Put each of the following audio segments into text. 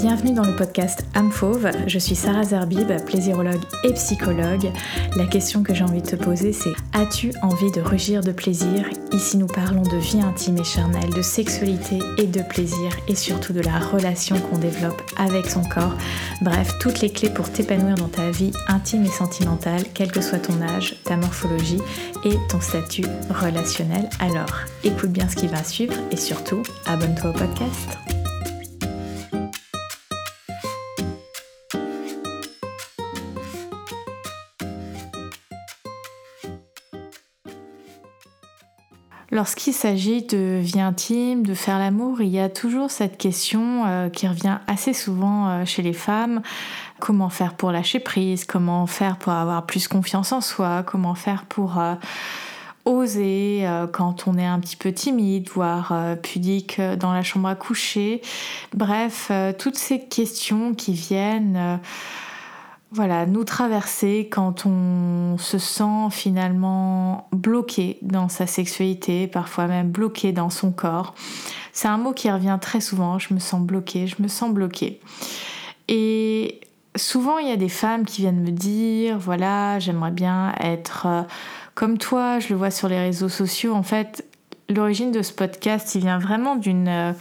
Bienvenue dans le podcast Âme. Je suis Sarah Zerbib, plaisirologue et psychologue. La question que j'ai envie de te poser, c'est As-tu envie de rugir de plaisir? Ici, nous parlons de vie intime et charnelle, de sexualité et de plaisir, et surtout de la relation qu'on développe avec son corps. Bref, toutes les clés pour t'épanouir dans ta vie intime et sentimentale, quel que soit ton âge, ta morphologie et ton statut relationnel. Alors, écoute bien ce qui va suivre et surtout, abonne-toi au podcast. Lorsqu'il s'agit de vie intime, de faire l'amour, il y a toujours cette question euh, qui revient assez souvent euh, chez les femmes. Comment faire pour lâcher prise? Comment faire pour avoir plus confiance en soi? Comment faire pour euh, oser quand on est un petit peu timide, voire pudique dans la chambre à coucher? Bref, toutes ces questions qui viennent voilà, nous traverser quand on se sent finalement bloqué dans sa sexualité, parfois même bloqué dans son corps. C'est un mot qui revient très souvent, je me sens bloqué, je me sens bloqué. Et souvent, il y a des femmes qui viennent me dire, voilà, j'aimerais bien être euh, comme toi, je le vois sur les réseaux sociaux. En fait, l'origine de ce podcast, il vient vraiment d'une euh,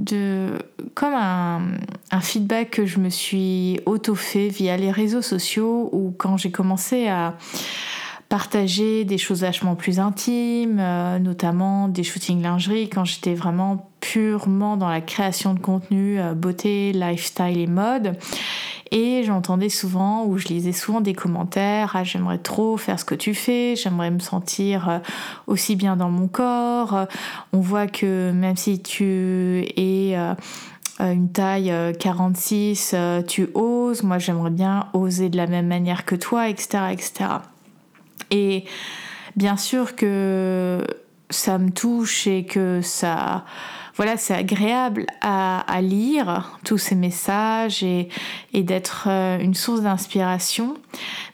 de comme un, feedback que je me suis auto-fait via les réseaux sociaux ou quand j'ai commencé à partager des choses vachement plus intimes, euh, notamment des shootings lingerie, quand j'étais vraiment purement dans la création de contenu, euh, beauté, lifestyle et mode. Et j'entendais souvent, ou je lisais souvent des commentaires, ah j'aimerais trop faire ce que tu fais, j'aimerais me sentir euh, aussi bien dans mon corps. On voit que même si tu es euh, une taille 46, euh, tu oses, moi j'aimerais bien oser de la même manière que toi, etc. etc. Et bien sûr que ça me touche et que ça voilà, c'est agréable à, lire tous ces messages et, d'être euh, une source d'inspiration.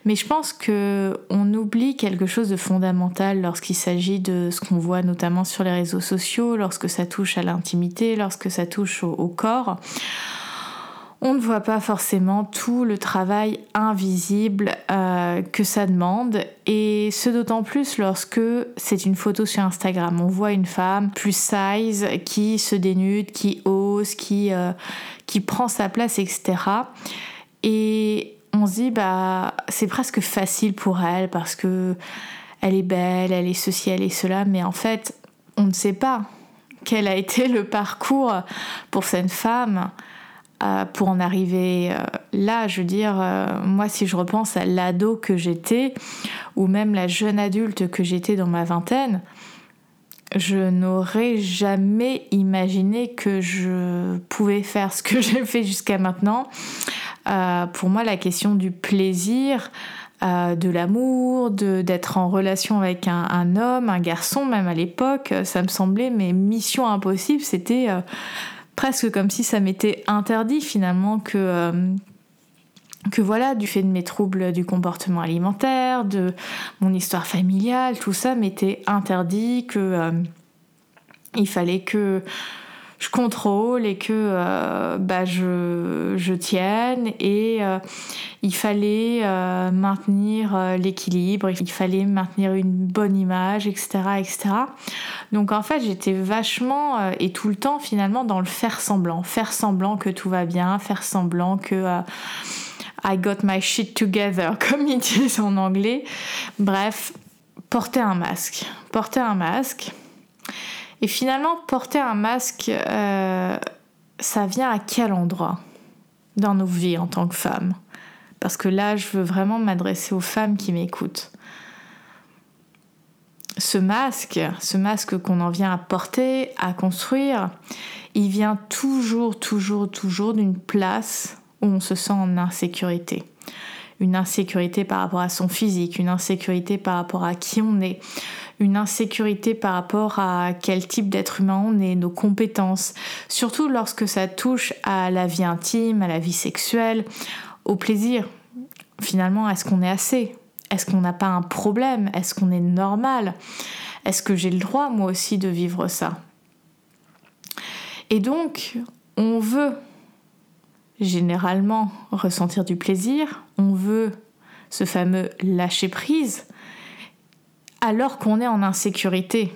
Mais je pense que on oublie quelque chose de fondamental lorsqu'il s'agit de ce qu'on voit notamment sur les réseaux sociaux, lorsque ça touche à l'intimité, lorsque ça touche au corps on ne voit pas forcément tout le travail invisible euh, que ça demande et ce d'autant plus lorsque c'est une photo sur Instagram. On voit une femme plus size qui se dénude, qui ose, qui, euh, qui prend sa place, etc. Et on se dit bah c'est presque facile pour elle parce que elle est belle, elle est ceci, elle est cela, mais en fait on ne sait pas quel a été le parcours pour cette femme euh, pour en arriver euh, là, je veux dire, euh, moi si je repense à l'ado que j'étais, ou même la jeune adulte que j'étais dans ma vingtaine, je n'aurais jamais imaginé que je pouvais faire ce que j'ai fait jusqu'à maintenant. pour moi, la question du plaisir, de l'amour, d'être en relation avec un, un, homme, un garçon, même à l'époque, ça me semblait mais mission impossible. C'était presque comme si ça m'était interdit finalement que euh, que voilà, du fait de mes troubles du comportement alimentaire, de mon histoire familiale, tout ça m'était interdit, que euh, il fallait que je contrôle et que euh, bah, je, je, tienne et euh, il fallait euh, maintenir l'équilibre, il fallait maintenir une bonne image, etc. etc. Donc en fait j'étais vachement et tout le temps finalement dans le faire semblant, faire semblant que tout va bien, faire semblant que... I got my shit together, comme ils disent en anglais. Bref, porter un masque. Porter un masque. Et finalement, porter un masque, euh, ça vient à quel endroit dans nos vies en tant que femmes? Parce que là, je veux vraiment m'adresser aux femmes qui m'écoutent. Ce masque, ce masque qu'on en vient à porter, à construire, il vient toujours, toujours, toujours d'une place où on se sent en insécurité. Une insécurité par rapport à son physique, une insécurité par rapport à qui on est, une insécurité par rapport à quel type d'être humain on est, nos compétences, surtout lorsque ça touche à la vie intime, à la vie sexuelle, au plaisir. Finalement, est-ce qu'on est assez? Est-ce qu'on n'a pas un problème? Est-ce qu'on est normal? Est-ce que j'ai le droit moi aussi de vivre ça? Et donc, on veut généralement ressentir du plaisir, on veut ce fameux lâcher prise, alors qu'on est en insécurité.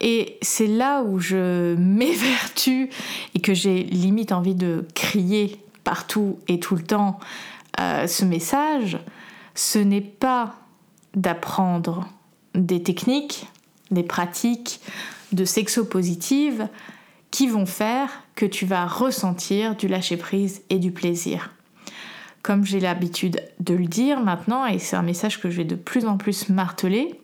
Et c'est là où je m'évertue et que j'ai limite envie de crier partout et tout le temps euh, ce message. Ce n'est pas d'apprendre des techniques, des pratiques de sexo-positive qui vont faire que tu vas ressentir du lâcher-prise et du plaisir. Comme j'ai l'habitude de le dire maintenant, et c'est un message que je vais de plus en plus marteler,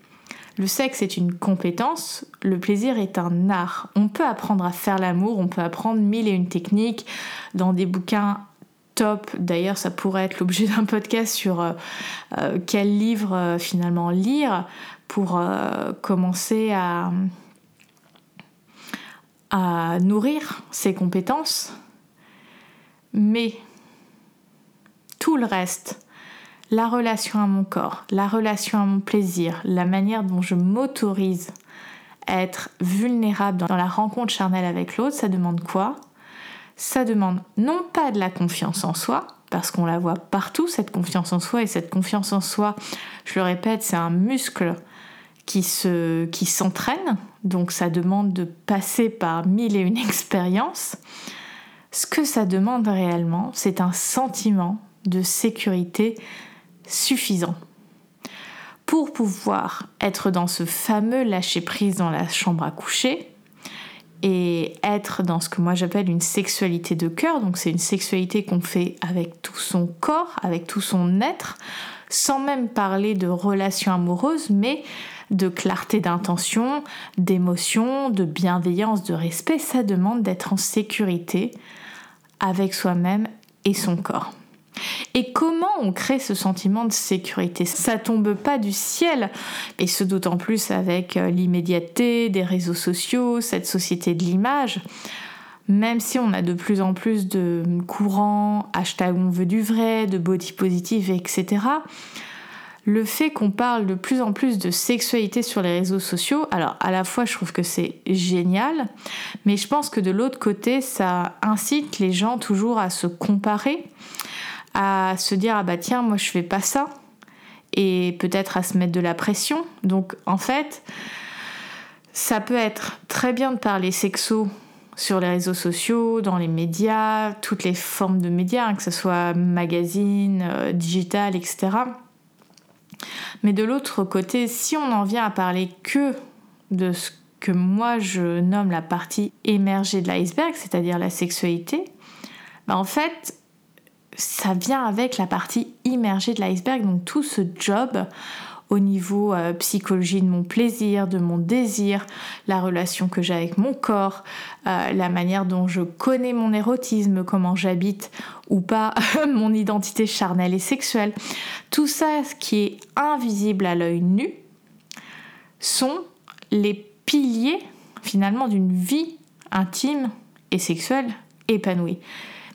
le sexe est une compétence, le plaisir est un art. On peut apprendre à faire l'amour, on peut apprendre mille et une techniques dans des bouquins top. D'ailleurs, ça pourrait être l'objet d'un podcast sur euh, euh, quel livre euh, finalement lire pour commencer à, à nourrir ses compétences. Mais tout le reste, la relation à mon corps, la relation à mon plaisir, la manière dont je m'autorise à être vulnérable dans la rencontre charnelle avec l'autre, ça demande quoi? Ça demande non pas de la confiance en soi, parce qu'on la voit partout, cette confiance en soi, et cette confiance en soi, je le répète, c'est un muscle qui se qui s'entraîne, donc ça demande de passer par mille et une expériences. Ce que ça demande réellement, c'est un sentiment de sécurité suffisant pour pouvoir être dans ce fameux lâcher-prise dans la chambre à coucher et être dans ce que moi j'appelle une sexualité de cœur. Donc c'est une sexualité qu'on fait avec tout son corps, avec tout son être, sans même parler de relations amoureuses, mais de clarté d'intention, d'émotion, de bienveillance, de respect. Ça demande d'être en sécurité avec soi-même et son corps. Et comment on crée ce sentiment de sécurité? Ça tombe pas du ciel, et ce d'autant plus avec euh, l'immédiateté des réseaux sociaux, cette société de l'image. Même si on a de plus en plus de courants, hashtag on veut du vrai, de body positive, etc le fait qu'on parle de plus en plus de sexualité sur les réseaux sociaux, alors à la fois je trouve que c'est génial, mais je pense que de l'autre côté ça incite les gens toujours à se comparer, à se dire ah bah tiens moi je fais pas ça et peut-être à se mettre de la pression. Donc en fait ça peut être très bien de parler sexo sur les réseaux sociaux, dans les médias, toutes les formes de médias, hein, que ce soit magazine, euh, digital, etc. Mais de l'autre côté, si on en vient à parler que de ce que moi je nomme la partie émergée de l'iceberg, c'est-à-dire la sexualité, bah en fait, ça vient avec la partie immergée de l'iceberg, donc tout ce job au niveau euh, psychologie de mon plaisir, de mon désir, la relation que j'ai avec mon corps, euh, la manière dont je connais mon érotisme, comment j'habite ou pas mon identité charnelle et sexuelle. Tout ça, ce qui est invisible à l'œil nu, sont les piliers finalement d'une vie intime et sexuelle épanouie.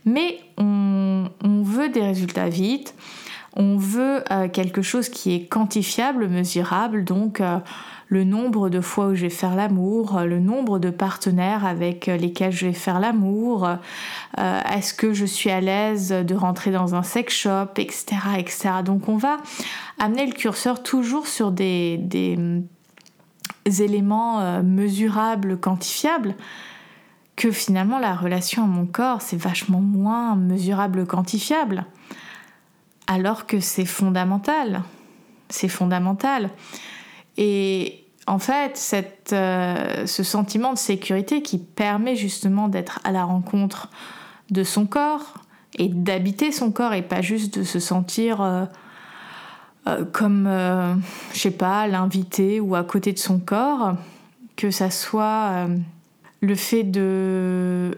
Mais on, veut des résultats vite, on veut euh, quelque chose qui est quantifiable, mesurable, donc euh, le nombre de fois où je vais faire l'amour, euh, le nombre de partenaires avec lesquels je vais faire l'amour, est-ce que je suis à l'aise de rentrer dans un sex shop, etc., etc. Donc on va amener le curseur toujours sur des, des éléments mesurables, quantifiables, que finalement la relation à mon corps, c'est vachement moins mesurable, quantifiable alors que c'est fondamental. C'est fondamental. Et en fait, euh, ce sentiment de sécurité qui permet justement d'être à la rencontre de son corps et d'habiter son corps et pas juste de se sentir euh, euh, comme, je sais pas, l'invité ou à côté de son corps, que ça soit le fait de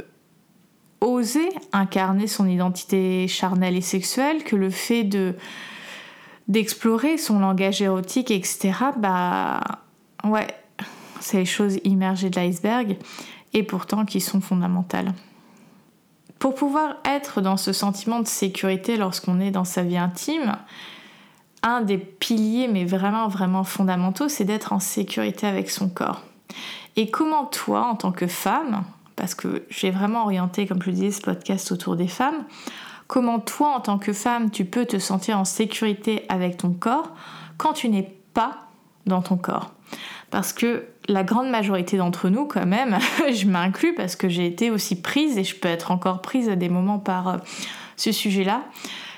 oser incarner son identité charnelle et sexuelle, que le fait de d'explorer son langage érotique, etc., bah ouais, c'est les choses immergées de l'iceberg et pourtant qui sont fondamentales. Pour pouvoir être dans ce sentiment de sécurité lorsqu'on est dans sa vie intime, un des piliers, mais vraiment, vraiment fondamentaux, c'est d'être en sécurité avec son corps. Et comment toi, en tant que femme, parce que j'ai vraiment orienté, comme je le disais, ce podcast autour des femmes, comment toi, en tant que femme, tu peux te sentir en sécurité avec ton corps quand tu n'es pas dans ton corps? Parce que la grande majorité d'entre nous, quand même, je m'inclus parce que j'ai été aussi prise et je peux être encore prise à des moments par euh, ce sujet-là,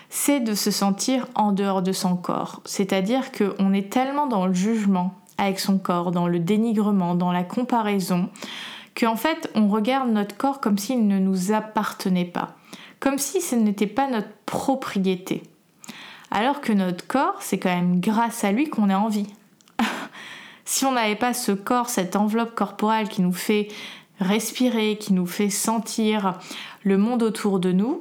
c'est de se sentir en dehors de son corps. C'est-à-dire qu'on est tellement dans le jugement avec son corps, dans le dénigrement, dans la comparaison, qu'en fait on regarde notre corps comme s'il ne nous appartenait pas, comme si ce n'était pas notre propriété. Alors que notre corps, c'est quand même grâce à lui qu'on est en vie. si on n'avait pas ce corps, cette enveloppe corporelle qui nous fait respirer, qui nous fait sentir le monde autour de nous,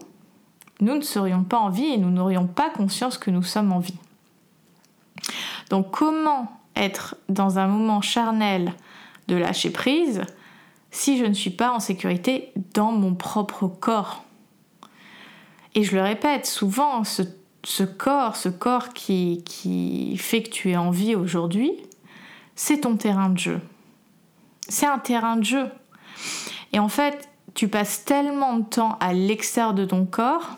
nous ne serions pas en vie et nous n'aurions pas conscience que nous sommes en vie. Donc comment être dans un moment charnel de lâcher prise si je ne suis pas en sécurité dans mon propre corps Et je le répète souvent, ce, corps, ce corps qui, qui fait que tu es en vie aujourd'hui, c'est ton terrain de jeu. C'est un terrain de jeu. Et en fait, tu passes tellement de temps à l'extérieur de ton corps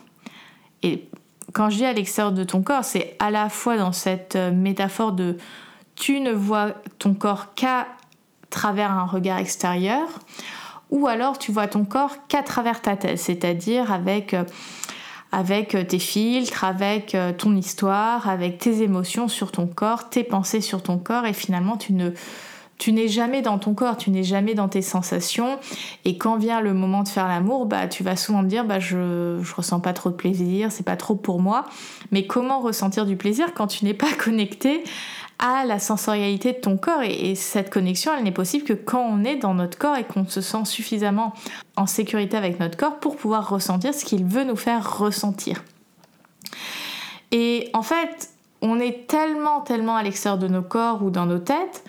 et quand je dis à l'extérieur de ton corps, c'est à la fois dans cette euh, métaphore de tu ne vois ton corps qu'à travers un regard extérieur, ou alors tu vois ton corps qu'à travers ta tête, c'est-à-dire avec, euh, euh, tes filtres, avec ton histoire, avec tes émotions sur ton corps, tes pensées sur ton corps, et finalement tu n'es jamais dans ton corps, tu n'es jamais dans tes sensations. Et quand vient le moment de faire l'amour, bah, tu vas souvent te dire bah, je, je ressens pas trop de plaisir, c'est pas trop pour moi. Mais comment ressentir du plaisir quand tu n'es pas connecté à la sensorialité de ton corps et, cette connexion, elle n'est possible que quand on est dans notre corps et qu'on se sent suffisamment en sécurité avec notre corps pour pouvoir ressentir ce qu'il veut nous faire ressentir. Et en fait, on est tellement, tellement à l'extérieur de nos corps ou dans nos têtes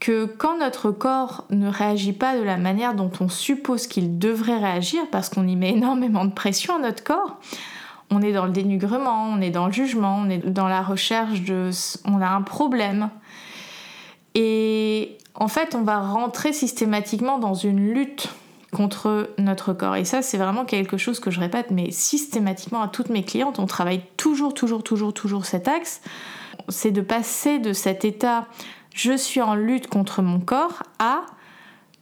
que quand notre corps ne réagit pas de la manière dont on suppose qu'il devrait réagir, parce qu'on y met énormément de pression à notre corps, on est dans le dénugrement, on est dans le jugement, on est dans la recherche de... on a un problème. Et en fait, on va rentrer systématiquement dans une lutte contre notre corps. Et ça, c'est vraiment quelque chose que je répète, mais systématiquement à toutes mes clientes, on travaille toujours, toujours, toujours, toujours cet axe. C'est de passer de cet état je suis en lutte contre mon corps à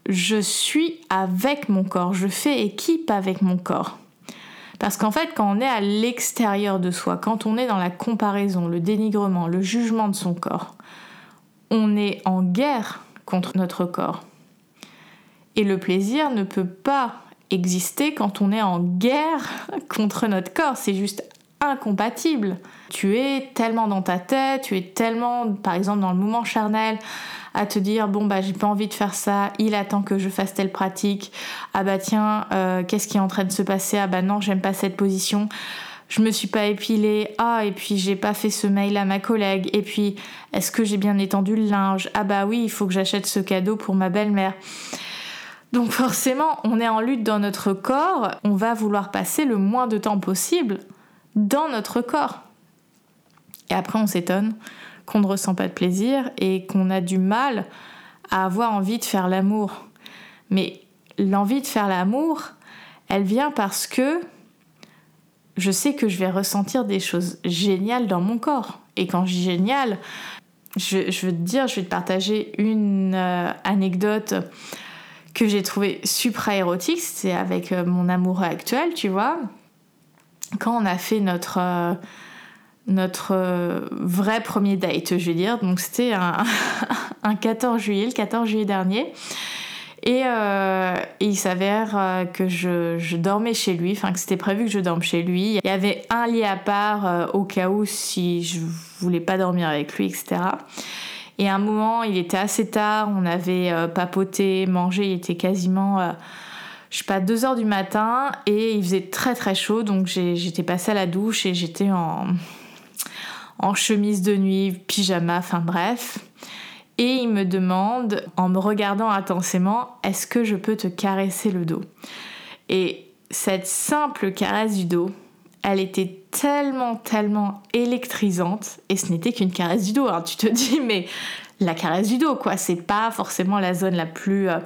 je suis avec mon corps, je fais équipe avec mon corps. Parce qu'en fait, quand on est à l'extérieur de soi, quand on est dans la comparaison, le dénigrement, le jugement de son corps, on est en guerre contre notre corps. Et le plaisir ne peut pas exister quand on est en guerre contre notre corps. C'est juste incompatible. Tu es tellement dans ta tête, tu es tellement, par exemple, dans le moment charnel, à te dire bon bah j'ai pas envie de faire ça, il attend que je fasse telle pratique, ah bah tiens euh, qu'est-ce qui est en train de se passer, ah bah non j'aime pas cette position, je me suis pas épilée, ah et puis j'ai pas fait ce mail à ma collègue, et puis est-ce que j'ai bien étendu le linge, ah bah oui il faut que j'achète ce cadeau pour ma belle-mère. Donc forcément on est en lutte dans notre corps, on va vouloir passer le moins de temps possible dans notre corps. Et après, on s'étonne qu'on ne ressent pas de plaisir et qu'on a du mal à avoir envie de faire l'amour. Mais l'envie de faire l'amour, elle vient parce que je sais que je vais ressentir des choses géniales dans mon corps. Et quand je dis génial, je, veux te dire, je vais te partager une euh, anecdote que j'ai trouvée super érotique. C'est avec euh, mon amoureux actuel, tu vois quand on a fait notre, euh, euh, vrai premier date, je vais dire, donc c'était un, 14 juillet, le 14 juillet dernier. Et, euh, il s'avère que je, dormais chez lui, enfin que c'était prévu que je dorme chez lui. Il y avait un lit à part au cas où si je voulais pas dormir avec lui, etc. Et à un moment, il était assez tard, on avait papoté, mangé, il était quasiment je sais pas, 2 heures du matin et il faisait très très chaud donc j'étais passée à la douche et j'étais en, en chemise de nuit, pyjama, enfin bref. Et il me demande, en me regardant intensément, est-ce que je peux te caresser le dos? Et cette simple caresse du dos, elle était tellement, tellement électrisante, et ce n'était qu'une caresse du dos. Hein. Tu te dis, mais la caresse du dos, quoi, c'est pas forcément la zone la plus euh,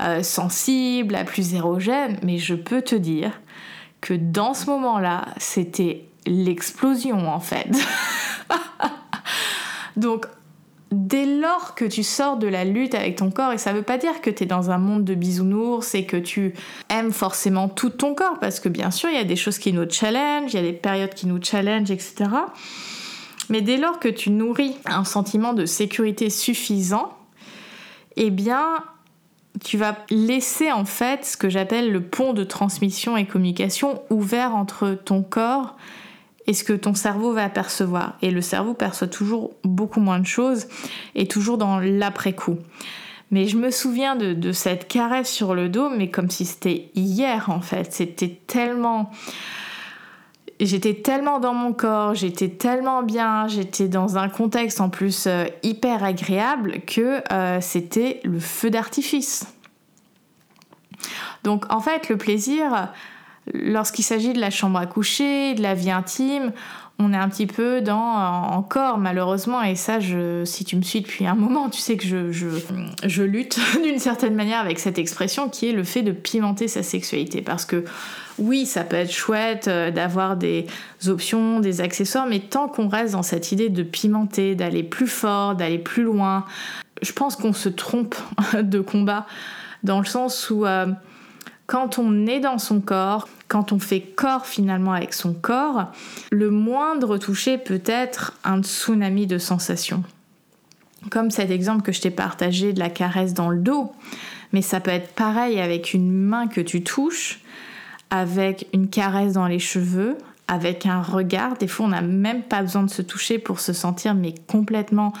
euh, sensible, la plus érogène, mais je peux te dire que dans ce moment-là, c'était l'explosion en fait. Donc dès lors que tu sors de la lutte avec ton corps, et ça veut pas dire que tu es dans un monde de bisounours et que tu aimes forcément tout ton corps, parce que bien sûr, il y a des choses qui nous challenge, il y a des périodes qui nous challenge, etc. Mais dès lors que tu nourris un sentiment de sécurité suffisant, eh bien, tu vas laisser en fait ce que j'appelle le pont de transmission et communication ouvert entre ton corps et ce que ton cerveau va percevoir. Et le cerveau perçoit toujours beaucoup moins de choses et toujours dans l'après-coup. Mais je me souviens de, cette caresse sur le dos, mais comme si c'était hier en fait. C'était tellement... J'étais tellement dans mon corps, j'étais tellement bien, j'étais dans un contexte en plus euh, hyper agréable que euh, c'était le feu d'artifice. Donc en fait, le plaisir, lorsqu'il s'agit de la chambre à coucher, de la vie intime, on est un petit peu dans encore malheureusement et ça je, si tu me suis depuis un moment tu sais que je, je, je lutte d'une certaine manière avec cette expression qui est le fait de pimenter sa sexualité parce que oui ça peut être chouette euh, d'avoir des options des accessoires mais tant qu'on reste dans cette idée de pimenter d'aller plus fort d'aller plus loin je pense qu'on se trompe de combat dans le sens où euh, quand on est dans son corps, quand on fait corps finalement avec son corps, le moindre toucher peut être un tsunami de sensations. Comme cet exemple que je t'ai partagé de la caresse dans le dos, mais ça peut être pareil avec une main que tu touches, avec une caresse dans les cheveux, avec un regard. Des fois, on n'a même pas besoin de se toucher pour se sentir mais complètement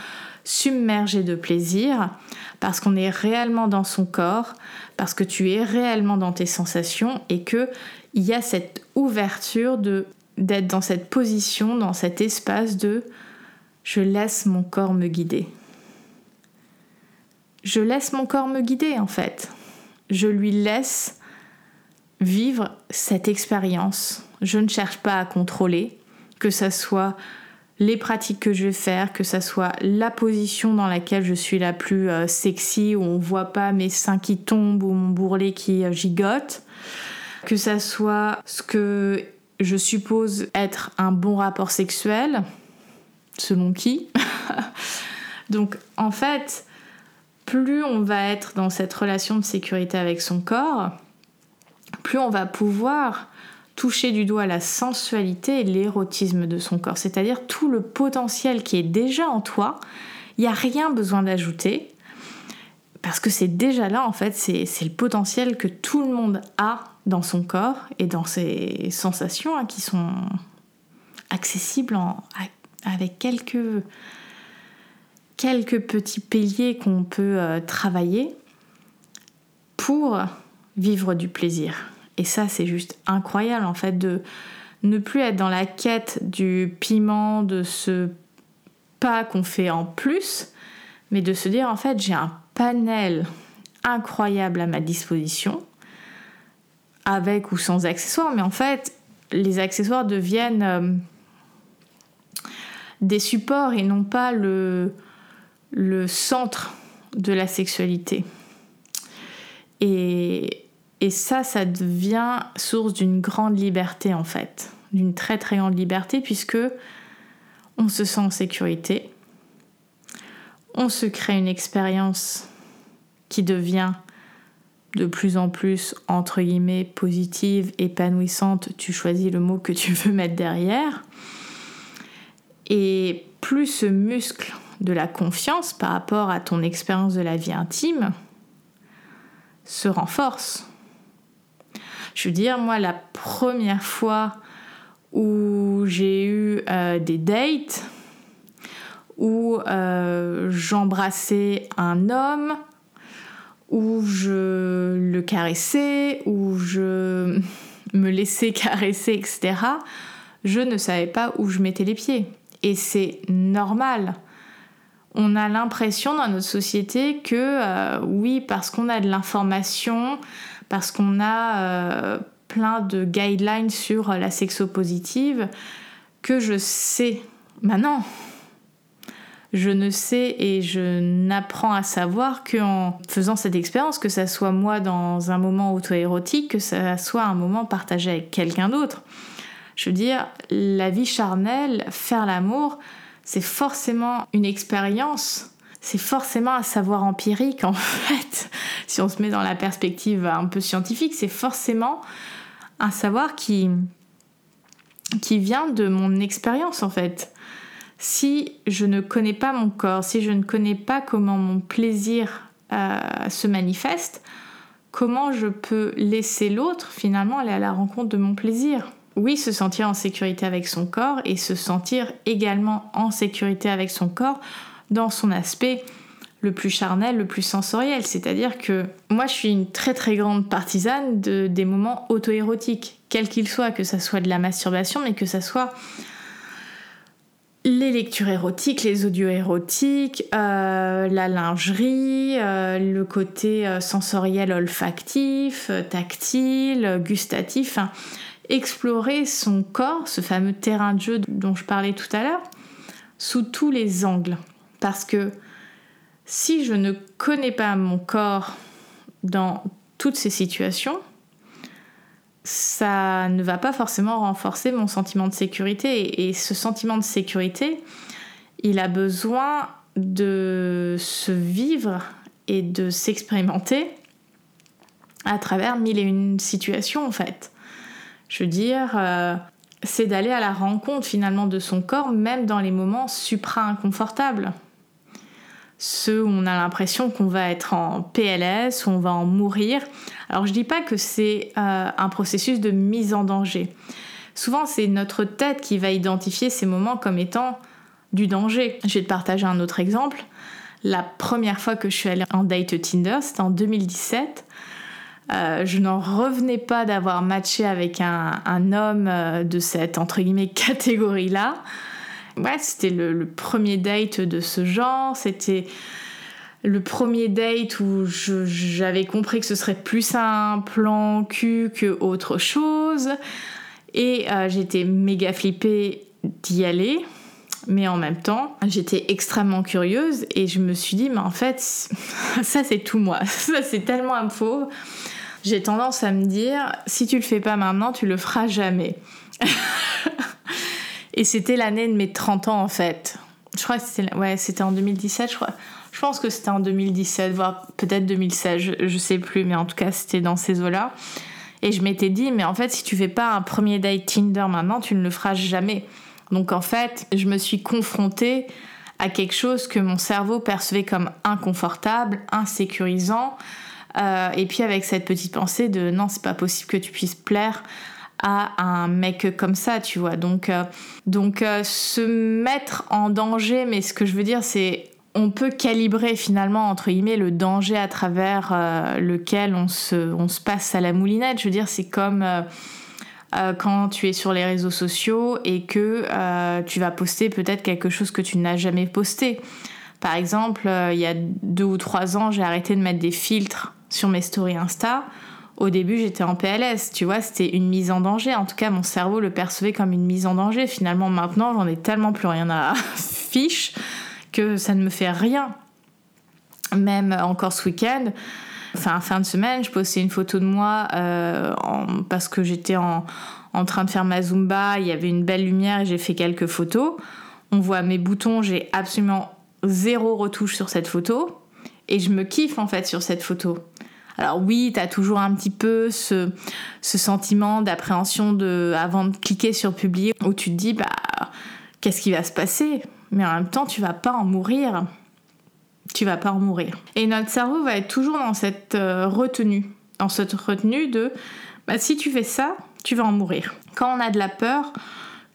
submergé de plaisir parce qu'on est réellement dans son corps, parce que tu es réellement dans tes sensations et que il y a cette ouverture de d'être dans cette position, dans cet espace de je laisse mon corps me guider. Je laisse mon corps me guider en fait. Je lui laisse vivre cette expérience. Je ne cherche pas à contrôler, que ça soit les pratiques que je vais faire, que ça soit la position dans laquelle je suis la plus euh, sexy, où on voit pas mes seins qui tombent ou mon bourrelet qui euh, gigote, que ça soit ce que je suppose être un bon rapport sexuel, selon qui. Donc en fait, plus on va être dans cette relation de sécurité avec son corps, plus on va pouvoir toucher du doigt la sensualité et l'érotisme de son corps, c'est-à-dire tout le potentiel qui est déjà en toi. Il n'y a rien besoin d'ajouter, parce que c'est déjà là, en fait, c'est le potentiel que tout le monde a dans son corps et dans ses sensations hein, qui sont accessibles avec quelques, petits piliers qu'on peut euh, travailler pour vivre du plaisir. Et ça, c'est juste incroyable en fait de ne plus être dans la quête du piment, de ce pas qu'on fait en plus, mais de se dire en fait j'ai un panel incroyable à ma disposition, avec ou sans accessoires, mais en fait les accessoires deviennent euh, des supports et non pas le, le centre de la sexualité. Et, et ça, ça devient source d'une grande liberté en fait, d'une très très grande liberté puisque on se sent en sécurité, on se crée une expérience qui devient de plus en plus entre guillemets positive, épanouissante, tu choisis le mot que tu veux mettre derrière. Et plus ce muscle de la confiance par rapport à ton expérience de la vie intime se renforce je veux dire, moi, la première fois où j'ai eu euh, des dates, où euh, j'embrassais un homme, où je le caressais, où je me laissais caresser, etc., je ne savais pas où je mettais les pieds. Et c'est normal. On a l'impression dans notre société que euh, oui, parce qu'on a de l'information, parce qu'on a euh, plein de guidelines sur la sexopositive que je sais. Maintenant, je ne sais et je n'apprends à savoir qu'en faisant cette expérience, que ça soit moi dans un moment auto-érotique, que ça soit un moment partagé avec quelqu'un d'autre. Je veux dire, la vie charnelle, faire l'amour, c'est forcément une expérience, c'est forcément un savoir empirique en fait. Si on se met dans la perspective un peu scientifique, c'est forcément un savoir qui, qui vient de mon expérience en fait si je ne connais pas mon corps, si je ne connais pas comment mon plaisir euh, se manifeste, comment je peux laisser l'autre finalement aller à la rencontre de mon plaisir? Oui, se sentir en sécurité avec son corps et se sentir également en sécurité avec son corps dans son aspect le plus charnel, le plus sensoriel. C'est-à-dire que moi, je suis une très très grande partisane de, des moments auto-érotiques, quels qu'ils soient, que ce soit de la masturbation, mais que ce soit les lectures érotiques, les audios érotiques, euh, la lingerie, euh, le côté euh, sensoriel olfactif, tactile, gustatif. explorer son corps, ce fameux terrain de jeu dont je parlais tout à l'heure, sous tous les angles. Parce que si je ne connais pas mon corps dans toutes ces situations, ça ne va pas forcément renforcer mon sentiment de sécurité. Et, ce sentiment de sécurité, il a besoin de se vivre et de s'expérimenter à travers mille et une situations en fait. Je veux dire, euh, c'est d'aller à la rencontre finalement de son corps, même dans les moments supra-inconfortables ceux où on a l'impression qu'on va être en PLS, où on va en mourir. Alors je dis pas que c'est euh, un processus de mise en danger. Souvent c'est notre tête qui va identifier ces moments comme étant du danger. Je vais te partager un autre exemple. La première fois que je suis allée en date Tinder, c'était en 2017. Euh, je n'en revenais pas d'avoir matché avec un, un homme euh, de cette entre guillemets catégorie-là ouais, c'était le, premier date de ce genre. C'était le premier date où j'avais compris que ce serait plus un plan cul que autre chose. Et euh, j'étais méga flippée d'y aller. Mais en même temps, j'étais extrêmement curieuse et je me suis dit, mais en fait, ça c'est tout moi. Ça c'est tellement un faux. J'ai tendance à me dire, si tu le fais pas maintenant, tu le feras jamais. Et c'était l'année de mes 30 ans en fait. Je crois que c'était ouais, en 2017, je crois. Je pense que c'était en 2017, voire peut-être 2016, je, je, sais plus, mais en tout cas c'était dans ces eaux-là. Et je m'étais dit, mais en fait, si tu fais pas un premier date Tinder maintenant, tu ne le feras jamais. Donc en fait, je me suis confrontée à quelque chose que mon cerveau percevait comme inconfortable, insécurisant. Euh, et puis avec cette petite pensée de non, c'est pas possible que tu puisses plaire à un mec comme ça, tu vois. Donc, euh, donc euh, se mettre en danger, mais ce que je veux dire, c'est on peut calibrer finalement entre guillemets le danger à travers euh, lequel on se, on se passe à la moulinette. Je veux dire, c'est comme quand tu es sur les réseaux sociaux et que tu vas poster peut-être quelque chose que tu n'as jamais posté. Par exemple, il y a deux ou trois ans, j'ai arrêté de mettre des filtres sur mes stories Insta au début, j'étais en PLS, tu vois, c'était une mise en danger. En tout cas, mon cerveau le percevait comme une mise en danger. Finalement, maintenant, j'en ai tellement plus rien à fiche que ça ne me fait rien. Même encore ce week-end, enfin fin de semaine, je postais une photo de moi euh, parce que j'étais en, en train de faire ma zumba, il y avait une belle lumière et j'ai fait quelques photos. On voit mes boutons, j'ai absolument zéro retouche sur cette photo et je me kiffe en fait sur cette photo. Alors oui, tu as toujours un petit peu ce, sentiment d'appréhension de, avant de cliquer sur publier où tu te dis, bah, qu'est-ce qui va se passer? Mais en même temps, tu vas pas en mourir. Tu vas pas en mourir. Et notre cerveau va être toujours dans cette euh, retenue, dans cette retenue de, bah, si tu fais ça, tu vas en mourir. Quand on a de la peur,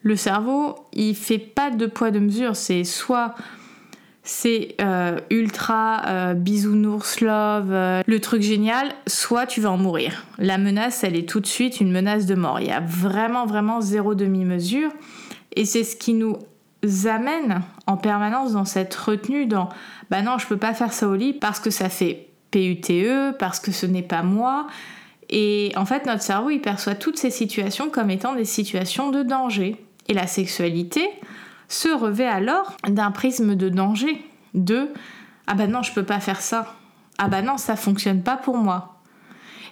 le cerveau, il fait pas de poids de mesure. C'est soit c'est euh, ultra euh, bisounours love, euh, le truc génial, soit tu vas en mourir. La menace, elle est tout de suite une menace de mort. Il y a vraiment, vraiment zéro demi-mesure. Et c'est ce qui nous amène en permanence dans cette retenue, dans bah non, je peux pas faire ça au lit parce que ça fait PUTE, parce que ce n'est pas moi. Et en fait, notre cerveau, il perçoit toutes ces situations comme étant des situations de danger. Et la sexualité, se revêt alors d'un prisme de danger, de ah bah non, je peux pas faire ça. Ah bah non, ça fonctionne pas pour moi.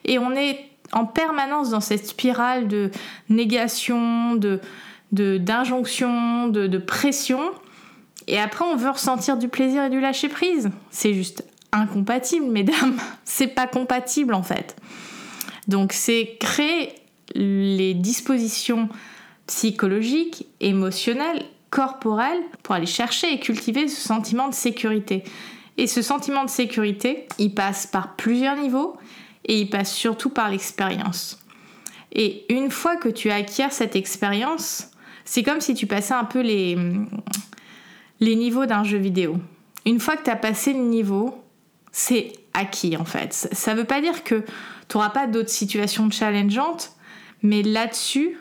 Et on est en permanence dans cette spirale de négation, de d'injonction, de, de, pression. Et après, on veut ressentir du plaisir et du lâcher prise. C'est juste incompatible, mesdames. C'est pas compatible en fait. Donc, c'est créer les dispositions psychologiques, émotionnelles, corporelles pour aller chercher et cultiver ce sentiment de sécurité. Et ce sentiment de sécurité, il passe par plusieurs niveaux et il passe surtout par l'expérience. Et une fois que tu acquiers cette expérience, c'est comme si tu passais un peu les, les niveaux d'un jeu vidéo. Une fois que tu as passé le niveau, c'est acquis en fait. Ça ne veut pas dire que tu n'auras pas d'autres situations challengeantes, mais là-dessus,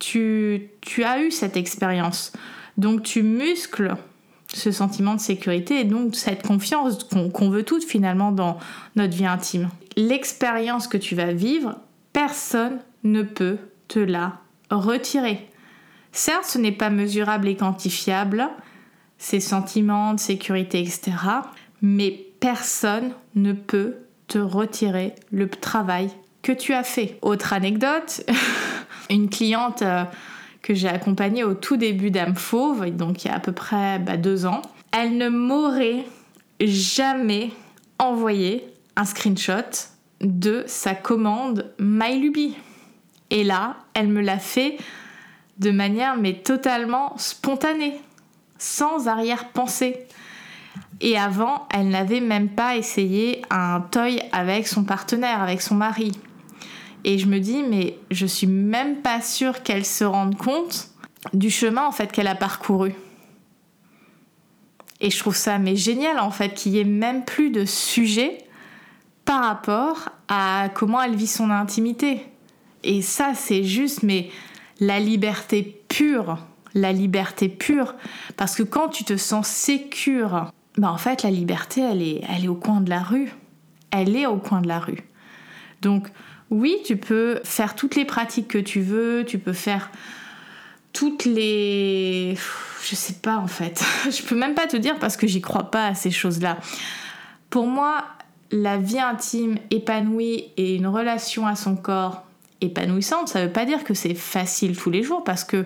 tu, tu as eu cette expérience. Donc tu muscles ce sentiment de sécurité et donc cette confiance qu'on veut toutes finalement dans notre vie intime. L'expérience que tu vas vivre, personne ne peut te la retirer. Certes, ce n'est pas mesurable et quantifiable, ces sentiments de sécurité, etc. Mais personne ne peut te retirer le travail que tu as fait. Autre anecdote, une cliente euh, que j'ai accompagnée au tout début d'âme fauve, donc il y a à peu près bah, deux ans, elle ne m'aurait jamais envoyé un screenshot de sa commande MyLuby. Et là, elle me l'a fait de manière mais totalement spontanée, sans arrière-pensée. Et avant, elle n'avait même pas essayé un toy avec son partenaire, avec son mari. Et je me dis, mais je suis même pas sûre qu'elle se rende compte du chemin en fait qu'elle a parcouru. Et je trouve ça génial en fait qu'il y ait même plus de sujet par rapport à comment elle vit son intimité. Et ça c'est juste mais la liberté pure, la liberté pure parce que quand tu te sens sécure, bah en fait la liberté elle est elle est au coin de la rue. Elle est au coin de la rue. Donc oui, tu peux faire toutes les pratiques que tu veux, tu peux faire toutes les. Je sais pas en fait. Je peux même pas te dire parce que j'y crois pas à ces choses-là. Pour moi, la vie intime épanouie et une relation à son corps épanouissante, ça veut pas dire que c'est facile tous les jours parce que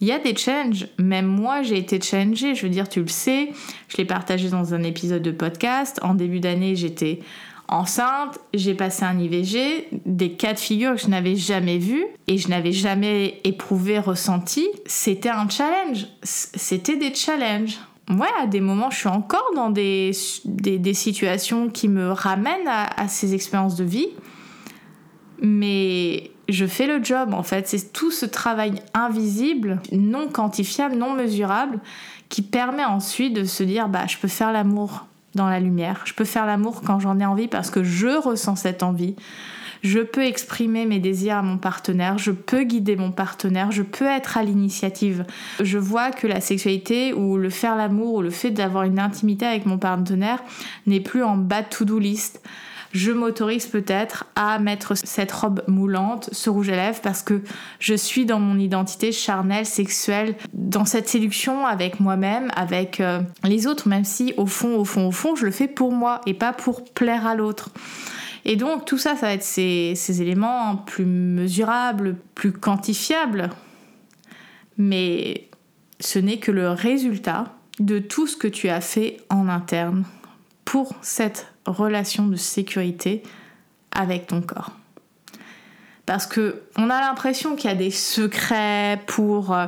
il y a des challenges. Même moi, j'ai été challengée. Je veux dire, tu le sais. Je l'ai partagé dans un épisode de podcast. En début d'année, j'étais enceinte, j'ai passé un IVG, des cas de figure que je n'avais jamais vus et je n'avais jamais éprouvé, ressenti. C'était un challenge. C'était des challenges. Ouais, à des moments, je suis encore dans des, des, situations qui me ramènent à, à ces expériences de vie. Mais je fais le job en fait. C'est tout ce travail invisible, non quantifiable, non mesurable, qui permet ensuite de se dire bah je peux faire l'amour la lumière. Je peux faire l'amour quand j'en ai envie parce que je ressens cette envie. Je peux exprimer mes désirs à mon partenaire, je peux guider mon partenaire, je peux être à l'initiative. Je vois que la sexualité ou le faire l'amour ou le fait d'avoir une intimité avec mon partenaire n'est plus en bas to-do list je m'autorise peut-être à mettre cette robe moulante, ce rouge à lèvres, parce que je suis dans mon identité charnelle, sexuelle, dans cette séduction avec moi-même, avec euh, les autres, même si au fond, au fond, au fond, je le fais pour moi et pas pour plaire à l'autre. Et donc tout ça, ça va être ces, ces éléments plus mesurables, plus quantifiables. Mais ce n'est que le résultat de tout ce que tu as fait en interne pour cette relation de sécurité avec ton corps. Parce que on a l'impression qu'il y a des secrets pour euh,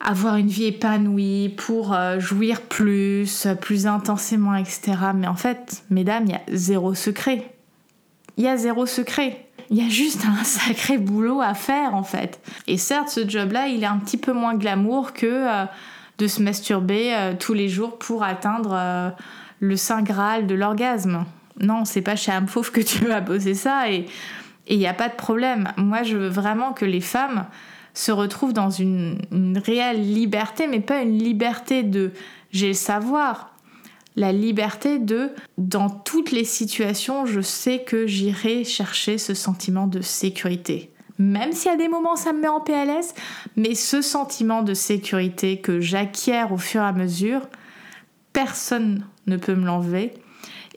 avoir une vie épanouie, pour euh, jouir plus, plus intensément, etc. Mais en fait, mesdames, il y a zéro secret. Il y a zéro secret. Il y a juste un sacré boulot à faire en fait. Et certes, ce job-là, il est un petit peu moins glamour que euh, de se masturber tous les jours pour atteindre le saint graal de l'orgasme. Non, c'est pas chez Amphauve que tu vas bosser ça et il n'y a pas de problème. Moi, je veux vraiment que les femmes se retrouvent dans une, réelle liberté, mais pas une liberté de j'ai le savoir. La liberté de, dans toutes les situations, je sais que j'irai chercher ce sentiment de sécurité. même y a des moments ça me met en PLS, mais ce sentiment de sécurité que j'acquiers au fur et à mesure, personne ne peut me l'enlever.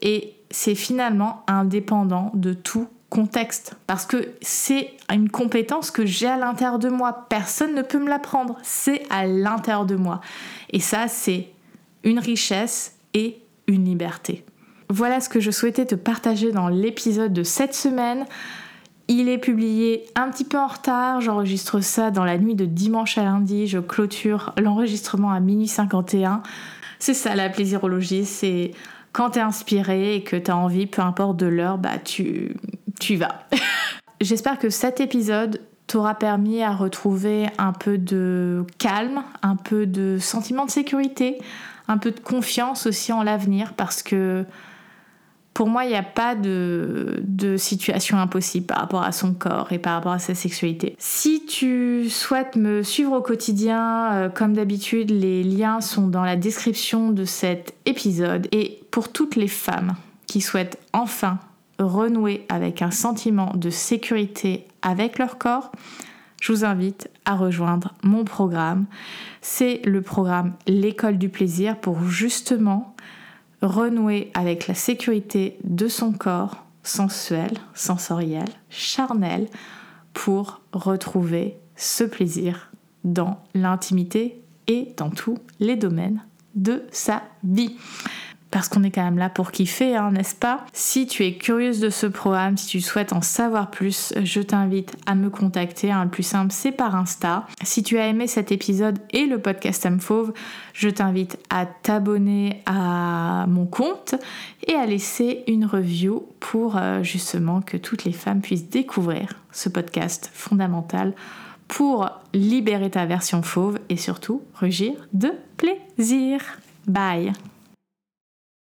Et c'est finalement indépendant de tout contexte parce que c'est une compétence que j'ai à l'intérieur de moi. Personne ne peut me l'apprendre. C'est à l'intérieur de moi. Et ça, c'est une richesse et une liberté. Voilà ce que je souhaitais te partager dans l'épisode de cette semaine. Il est publié un petit peu en retard, j'enregistre ça dans la nuit de dimanche à lundi, je clôture l'enregistrement à minuit 51. C'est ça la plaisirologie, c'est quand t'es inspiré et que t'as envie, peu importe de l'heure, bah tu, vas. J'espère que cet épisode t'aura permis à retrouver un peu de calme, un peu de sentiment de sécurité, un peu de confiance aussi en l'avenir parce que pour moi, il n'y a pas de, situation impossible par rapport à son corps et par rapport à sa sexualité. Si tu souhaites me suivre au quotidien, euh, comme d'habitude, les liens sont dans la description de cet épisode. Et pour toutes les femmes qui souhaitent enfin renouer avec un sentiment de sécurité avec leur corps, je vous invite à rejoindre mon programme. C'est le programme L'école du plaisir pour justement renouer avec la sécurité de son corps sensuel, sensoriel, charnel, pour retrouver ce plaisir dans l'intimité et dans tous les domaines de sa vie parce qu'on est quand même là pour kiffer, hein, n'est-ce pas? Si tu es curieuse de ce programme, si tu souhaites en savoir plus, je t'invite à me contacter. Hein, le plus simple, c'est par Insta. Si tu as aimé cet épisode et le podcast M Fauve, je t'invite à t'abonner à mon compte et à laisser une review pour euh, justement que toutes les femmes puissent découvrir ce podcast fondamental pour libérer ta version fauve et surtout rugir de plaisir. Bye